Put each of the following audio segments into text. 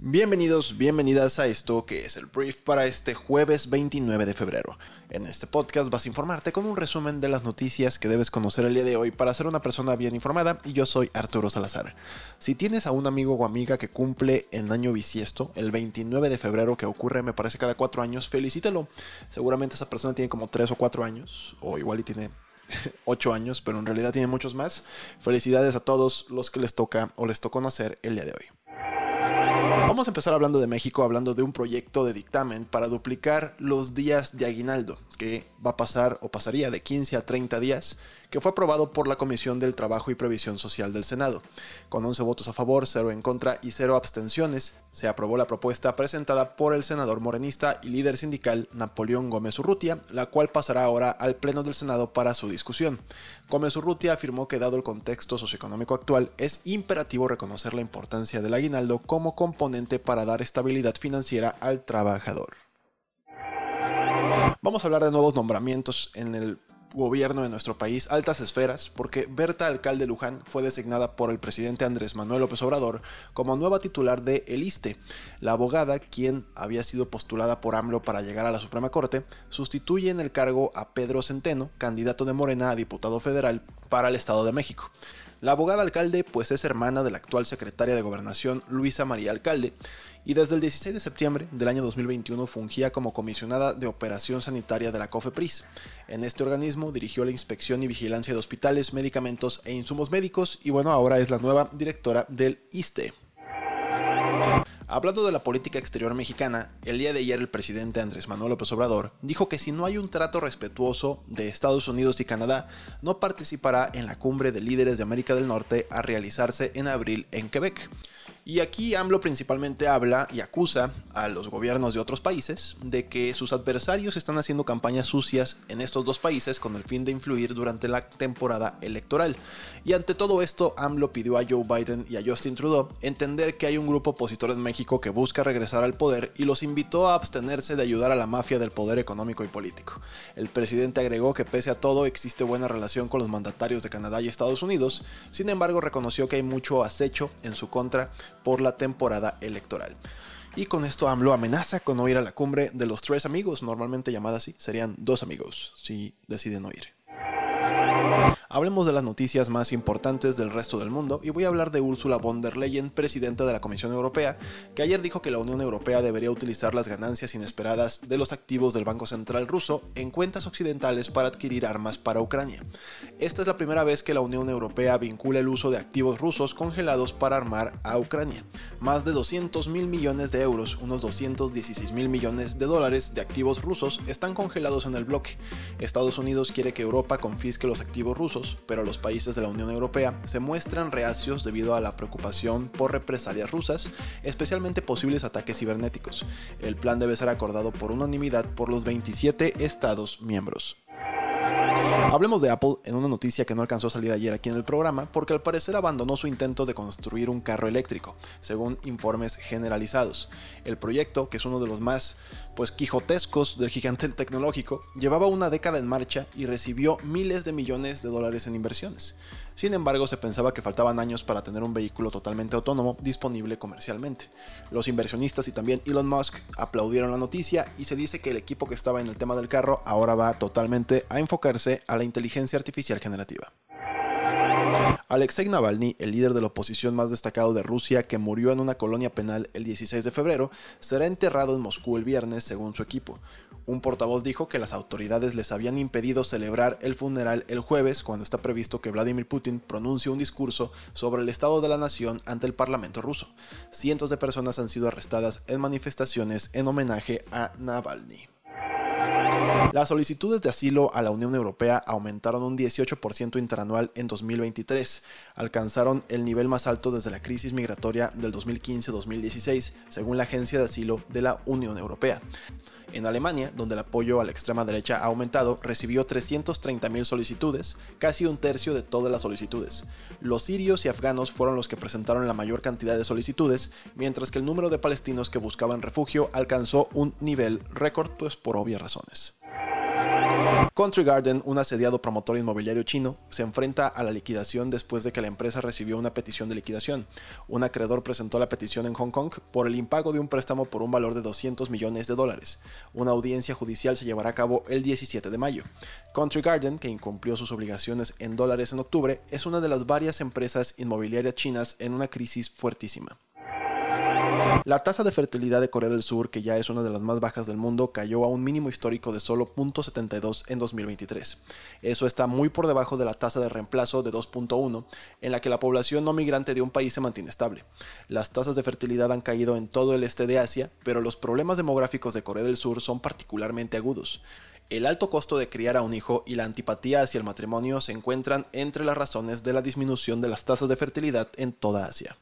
bienvenidos, bienvenidas a esto que es el brief para este jueves 29 de febrero. En este podcast vas a informarte con un resumen de las noticias que debes conocer el día de hoy para ser una persona bien informada y yo soy Arturo Salazar. Si tienes a un amigo o amiga que cumple en año bisiesto, el 29 de febrero que ocurre me parece cada cuatro años, felicítalo. Seguramente esa persona tiene como tres o cuatro años o igual y tiene 8 años, pero en realidad tiene muchos más. Felicidades a todos los que les toca o les tocó nacer el día de hoy. Vamos a empezar hablando de México, hablando de un proyecto de dictamen para duplicar los días de aguinaldo, que va a pasar o pasaría de 15 a 30 días que fue aprobado por la Comisión del Trabajo y Previsión Social del Senado. Con 11 votos a favor, 0 en contra y 0 abstenciones, se aprobó la propuesta presentada por el senador morenista y líder sindical Napoleón Gómez Urrutia, la cual pasará ahora al Pleno del Senado para su discusión. Gómez Urrutia afirmó que dado el contexto socioeconómico actual, es imperativo reconocer la importancia del aguinaldo como componente para dar estabilidad financiera al trabajador. Vamos a hablar de nuevos nombramientos en el gobierno de nuestro país altas esferas porque Berta Alcalde Luján fue designada por el presidente Andrés Manuel López Obrador como nueva titular de El ISTE. La abogada, quien había sido postulada por AMLO para llegar a la Suprema Corte, sustituye en el cargo a Pedro Centeno, candidato de Morena a diputado federal para el Estado de México. La abogada alcalde pues es hermana de la actual secretaria de Gobernación Luisa María Alcalde y desde el 16 de septiembre del año 2021 fungía como comisionada de operación sanitaria de la COFEPRIS. En este organismo dirigió la inspección y vigilancia de hospitales, medicamentos e insumos médicos y bueno, ahora es la nueva directora del ISTE. Hablando de la política exterior mexicana, el día de ayer el presidente Andrés Manuel López Obrador dijo que si no hay un trato respetuoso de Estados Unidos y Canadá, no participará en la cumbre de líderes de América del Norte a realizarse en abril en Quebec. Y aquí AMLO principalmente habla y acusa a los gobiernos de otros países de que sus adversarios están haciendo campañas sucias en estos dos países con el fin de influir durante la temporada electoral. Y ante todo esto, AMLO pidió a Joe Biden y a Justin Trudeau entender que hay un grupo opositor en México que busca regresar al poder y los invitó a abstenerse de ayudar a la mafia del poder económico y político. El presidente agregó que pese a todo existe buena relación con los mandatarios de Canadá y Estados Unidos, sin embargo reconoció que hay mucho acecho en su contra por la temporada electoral. Y con esto AMLO amenaza con no ir a la cumbre de los tres amigos, normalmente llamada así, serían dos amigos si deciden no ir. Hablemos de las noticias más importantes del resto del mundo y voy a hablar de Ursula von der Leyen, presidenta de la Comisión Europea, que ayer dijo que la Unión Europea debería utilizar las ganancias inesperadas de los activos del Banco Central ruso en cuentas occidentales para adquirir armas para Ucrania. Esta es la primera vez que la Unión Europea vincula el uso de activos rusos congelados para armar a Ucrania. Más de 200 mil millones de euros, unos 216 mil millones de dólares de activos rusos están congelados en el bloque. Estados Unidos quiere que Europa confisque los activos rusos pero los países de la Unión Europea se muestran reacios debido a la preocupación por represalias rusas, especialmente posibles ataques cibernéticos. El plan debe ser acordado por unanimidad por los 27 Estados miembros. Hablemos de Apple en una noticia que no alcanzó a salir ayer aquí en el programa porque al parecer abandonó su intento de construir un carro eléctrico, según informes generalizados. El proyecto, que es uno de los más pues quijotescos del gigante tecnológico, llevaba una década en marcha y recibió miles de millones de dólares en inversiones. Sin embargo, se pensaba que faltaban años para tener un vehículo totalmente autónomo disponible comercialmente. Los inversionistas y también Elon Musk aplaudieron la noticia y se dice que el equipo que estaba en el tema del carro ahora va totalmente a enfocarse a la inteligencia artificial generativa. Alexei Navalny, el líder de la oposición más destacado de Rusia que murió en una colonia penal el 16 de febrero, será enterrado en Moscú el viernes según su equipo. Un portavoz dijo que las autoridades les habían impedido celebrar el funeral el jueves cuando está previsto que Vladimir Putin pronuncie un discurso sobre el estado de la nación ante el Parlamento ruso. Cientos de personas han sido arrestadas en manifestaciones en homenaje a Navalny. Las solicitudes de asilo a la Unión Europea aumentaron un 18% interanual en 2023. Alcanzaron el nivel más alto desde la crisis migratoria del 2015-2016, según la Agencia de Asilo de la Unión Europea. En Alemania, donde el apoyo a la extrema derecha ha aumentado, recibió 330.000 solicitudes, casi un tercio de todas las solicitudes. Los sirios y afganos fueron los que presentaron la mayor cantidad de solicitudes, mientras que el número de palestinos que buscaban refugio alcanzó un nivel récord, pues por obvias razones. Country Garden, un asediado promotor inmobiliario chino, se enfrenta a la liquidación después de que la empresa recibió una petición de liquidación. Un acreedor presentó la petición en Hong Kong por el impago de un préstamo por un valor de 200 millones de dólares. Una audiencia judicial se llevará a cabo el 17 de mayo. Country Garden, que incumplió sus obligaciones en dólares en octubre, es una de las varias empresas inmobiliarias chinas en una crisis fuertísima. La tasa de fertilidad de Corea del Sur, que ya es una de las más bajas del mundo, cayó a un mínimo histórico de solo 0.72 en 2023. Eso está muy por debajo de la tasa de reemplazo de 2.1, en la que la población no migrante de un país se mantiene estable. Las tasas de fertilidad han caído en todo el este de Asia, pero los problemas demográficos de Corea del Sur son particularmente agudos. El alto costo de criar a un hijo y la antipatía hacia el matrimonio se encuentran entre las razones de la disminución de las tasas de fertilidad en toda Asia.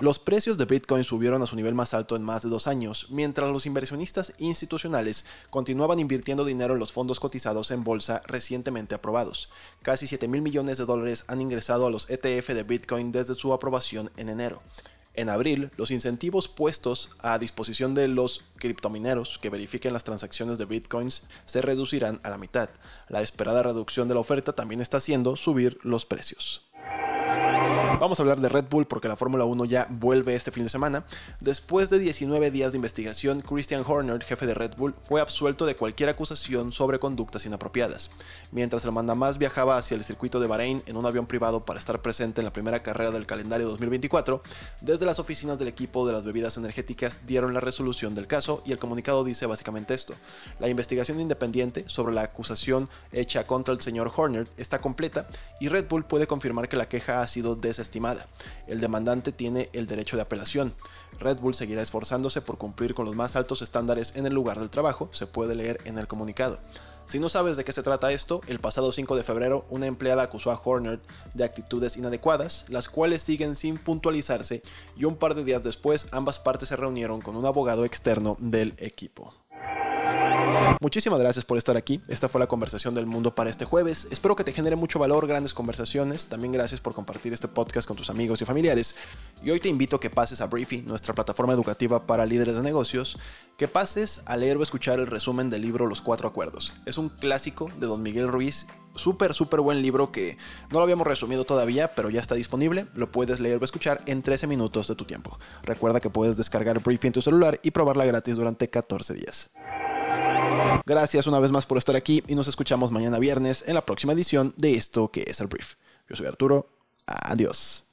Los precios de Bitcoin subieron a su nivel más alto en más de dos años, mientras los inversionistas institucionales continuaban invirtiendo dinero en los fondos cotizados en bolsa recientemente aprobados. Casi 7 mil millones de dólares han ingresado a los ETF de Bitcoin desde su aprobación en enero. En abril, los incentivos puestos a disposición de los criptomineros que verifiquen las transacciones de bitcoins se reducirán a la mitad. La esperada reducción de la oferta también está haciendo subir los precios. Vamos a hablar de Red Bull porque la Fórmula 1 ya vuelve este fin de semana. Después de 19 días de investigación, Christian Horner, jefe de Red Bull, fue absuelto de cualquier acusación sobre conductas inapropiadas. Mientras el mandamás viajaba hacia el circuito de Bahrein en un avión privado para estar presente en la primera carrera del calendario 2024, desde las oficinas del equipo de las bebidas energéticas dieron la resolución del caso y el comunicado dice básicamente esto. La investigación independiente sobre la acusación hecha contra el señor Horner está completa y Red Bull puede confirmar que la queja ha sido desestimada. El demandante tiene el derecho de apelación. Red Bull seguirá esforzándose por cumplir con los más altos estándares en el lugar del trabajo, se puede leer en el comunicado. Si no sabes de qué se trata esto, el pasado 5 de febrero una empleada acusó a Horner de actitudes inadecuadas, las cuales siguen sin puntualizarse y un par de días después ambas partes se reunieron con un abogado externo del equipo. Muchísimas gracias por estar aquí. Esta fue la conversación del mundo para este jueves. Espero que te genere mucho valor, grandes conversaciones. También gracias por compartir este podcast con tus amigos y familiares. Y hoy te invito a que pases a Briefy, nuestra plataforma educativa para líderes de negocios, que pases a leer o escuchar el resumen del libro Los Cuatro Acuerdos. Es un clásico de Don Miguel Ruiz súper, súper buen libro que no lo habíamos resumido todavía, pero ya está disponible. Lo puedes leer o escuchar en 13 minutos de tu tiempo. Recuerda que puedes descargar Briefy en tu celular y probarla gratis durante 14 días. Gracias una vez más por estar aquí y nos escuchamos mañana viernes en la próxima edición de esto que es el brief. Yo soy Arturo. Adiós.